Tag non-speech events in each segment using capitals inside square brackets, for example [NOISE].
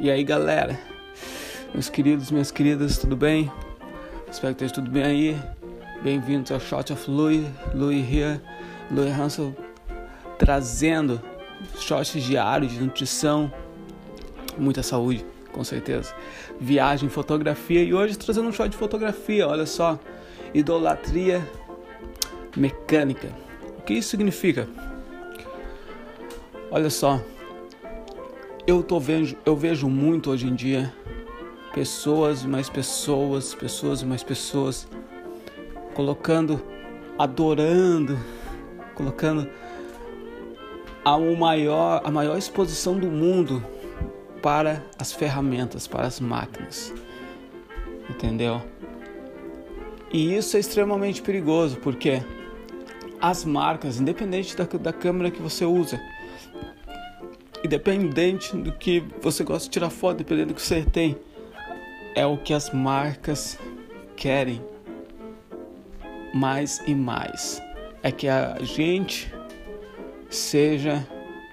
E aí, galera? Meus queridos, minhas queridas, tudo bem? Espero que esteja tudo bem aí. Bem-vindos ao Shot of Louis, Louis here, Louis Hansel, trazendo shots diários de nutrição, muita saúde, com certeza. Viagem, fotografia e hoje trazendo um shot de fotografia, olha só. Idolatria mecânica. O que isso significa? Olha só, eu tô vendo, eu vejo muito hoje em dia pessoas e mais pessoas, pessoas e mais pessoas colocando, adorando, colocando a maior, a maior exposição do mundo para as ferramentas, para as máquinas. Entendeu? E isso é extremamente perigoso, porque as marcas, independente da, da câmera que você usa, independente do que você gosta de tirar foto, dependendo do que você tem, é o que as marcas querem mais e mais. É que a gente seja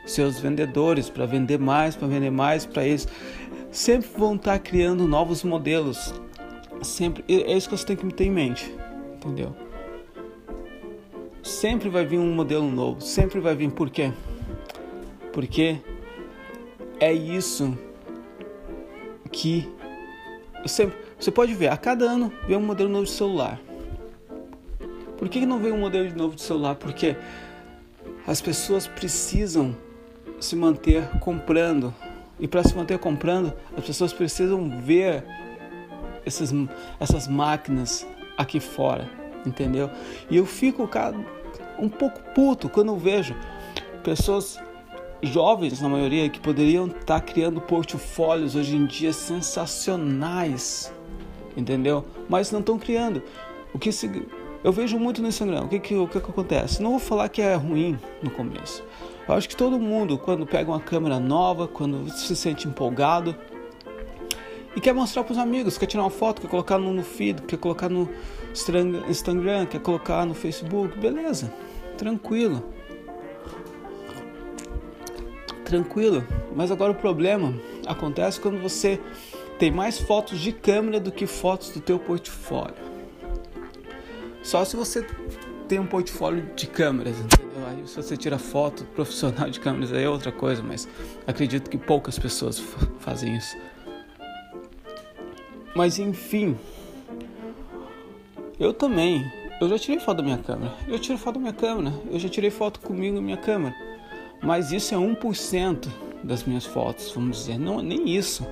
seus vendedores para vender mais, para vender mais para eles. Sempre vão estar criando novos modelos. Sempre é isso que você tem que ter em mente, entendeu? Sempre vai vir um modelo novo, sempre vai vir por quê? Porque é isso que você, você pode ver, a cada ano vem um modelo novo de celular. Por que não vem um modelo novo de celular? Porque as pessoas precisam se manter comprando. E para se manter comprando, as pessoas precisam ver esses, essas máquinas aqui fora, entendeu? E eu fico cara, um pouco puto quando eu vejo pessoas jovens, na maioria, que poderiam estar tá criando portfólios hoje em dia sensacionais, entendeu? Mas não estão criando. O que se... eu vejo muito no Instagram. O que que, o que que acontece? Não vou falar que é ruim no começo. Eu acho que todo mundo, quando pega uma câmera nova, quando se sente empolgado e quer mostrar para os amigos, quer tirar uma foto, quer colocar no feed, quer colocar no Instagram, quer colocar no Facebook, beleza, tranquilo tranquilo. Mas agora o problema acontece quando você tem mais fotos de câmera do que fotos do teu portfólio. Só se você tem um portfólio de câmeras, entendeu? Aí se você tira foto profissional de câmeras aí é outra coisa, mas acredito que poucas pessoas fazem isso. Mas enfim, eu também, eu já tirei foto da minha câmera. Eu tiro foto da minha câmera. Eu já tirei foto comigo na minha câmera. Mas isso é 1% das minhas fotos, vamos dizer. Não, nem isso.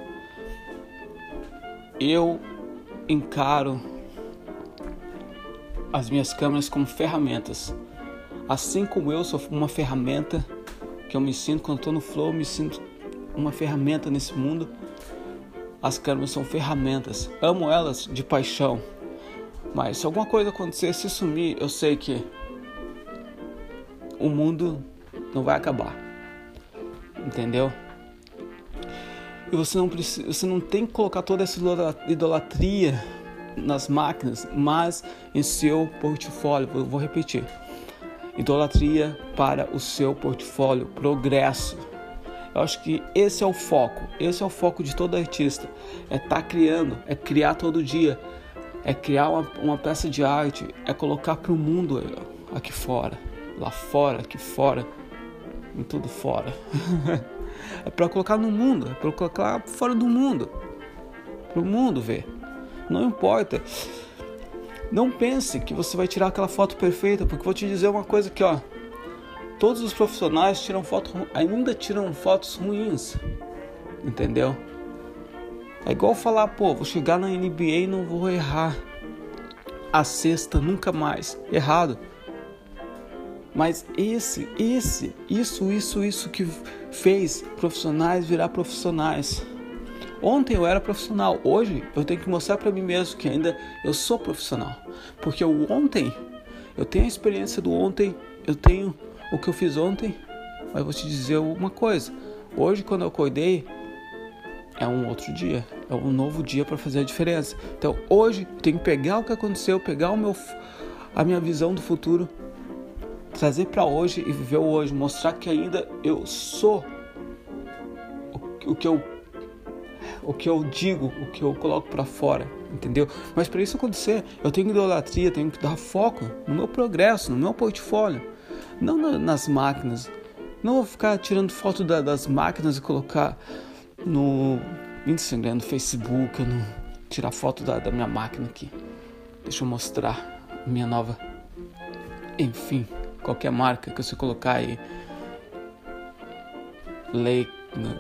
Eu encaro as minhas câmeras como ferramentas. Assim como eu sou uma ferramenta que eu me sinto quando estou no flow, eu me sinto uma ferramenta nesse mundo. As câmeras são ferramentas. Amo elas de paixão. Mas se alguma coisa acontecer, se sumir, eu sei que o mundo não vai acabar. Entendeu? E você não precisa, você não tem que colocar toda essa idolatria nas máquinas, mas em seu portfólio. Eu vou repetir. Idolatria para o seu portfólio, progresso. Eu acho que esse é o foco. Esse é o foco de todo artista. É estar tá criando, é criar todo dia, é criar uma, uma peça de arte, é colocar para o mundo aqui fora, lá fora, aqui fora em tudo fora. [LAUGHS] é para colocar no mundo, é para colocar fora do mundo. Para o mundo ver. Não importa. Não pense que você vai tirar aquela foto perfeita, porque vou te dizer uma coisa aqui, ó. Todos os profissionais tiram fotos, ainda tiram fotos ruins. Entendeu? É igual falar, pô, vou chegar na NBA e não vou errar a sexta nunca mais. Errado. Mas esse, esse, isso, isso, isso que fez profissionais virar profissionais. Ontem eu era profissional, hoje eu tenho que mostrar para mim mesmo que ainda eu sou profissional. Porque o ontem, eu tenho a experiência do ontem, eu tenho o que eu fiz ontem, mas vou te dizer uma coisa. Hoje quando eu acordei, é um outro dia, é um novo dia para fazer a diferença. Então hoje eu tenho que pegar o que aconteceu, pegar o meu, a minha visão do futuro trazer para hoje e viver o hoje, mostrar que ainda eu sou o, o que eu o que eu digo, o que eu coloco para fora, entendeu? Mas para isso acontecer, eu tenho idolatria, tenho que dar foco no meu progresso, no meu portfólio, não nas máquinas. Não vou ficar tirando foto da, das máquinas e colocar no Instagram, no Facebook, no, tirar foto da, da minha máquina aqui. Deixa eu mostrar minha nova. Enfim, qualquer marca que você colocar aí. Leica,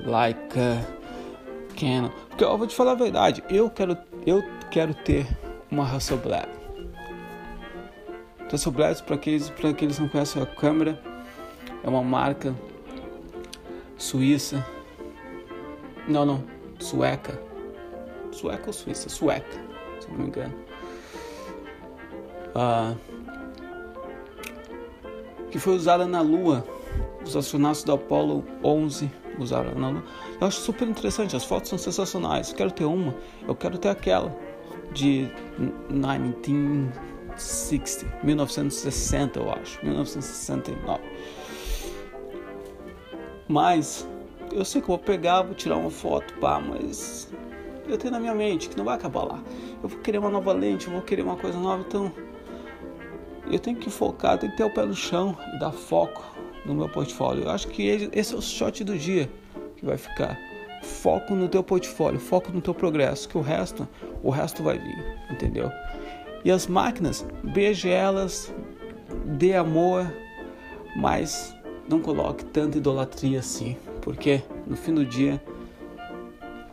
Leica, Canon. Porque eu vou te falar a verdade, eu quero, eu quero ter uma Hasselblad. Hasselblad, para aqueles, para aqueles que não conhecem a câmera, é uma marca suíça. Não, não, sueca. Sueca ou suíça? Sueca, se não me engano. Uh, que foi usada na Lua. Os astronautas do Apollo 11 usaram na Lua. Eu acho super interessante, as fotos são sensacionais. Eu quero ter uma, eu quero ter aquela de 1960, 1960 eu acho, 1969. Mas eu sei que eu vou pegar, vou tirar uma foto, pá, mas eu tenho na minha mente que não vai acabar lá. Eu vou querer uma nova lente, eu vou querer uma coisa nova, então eu tenho que focar, tenho que ter o pé no chão e dar foco no meu portfólio. Eu acho que esse é o shot do dia que vai ficar. Foco no teu portfólio, foco no teu progresso, que o resto, o resto vai vir, entendeu? E as máquinas, beije elas, dê amor, mas não coloque tanta idolatria assim, porque no fim do dia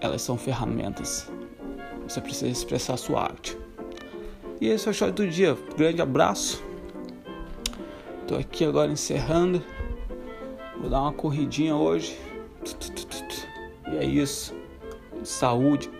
elas são ferramentas. Você precisa expressar a sua arte. E esse é o shot do dia. Grande abraço. Tô aqui agora encerrando. Vou dar uma corridinha hoje. E é isso. Saúde.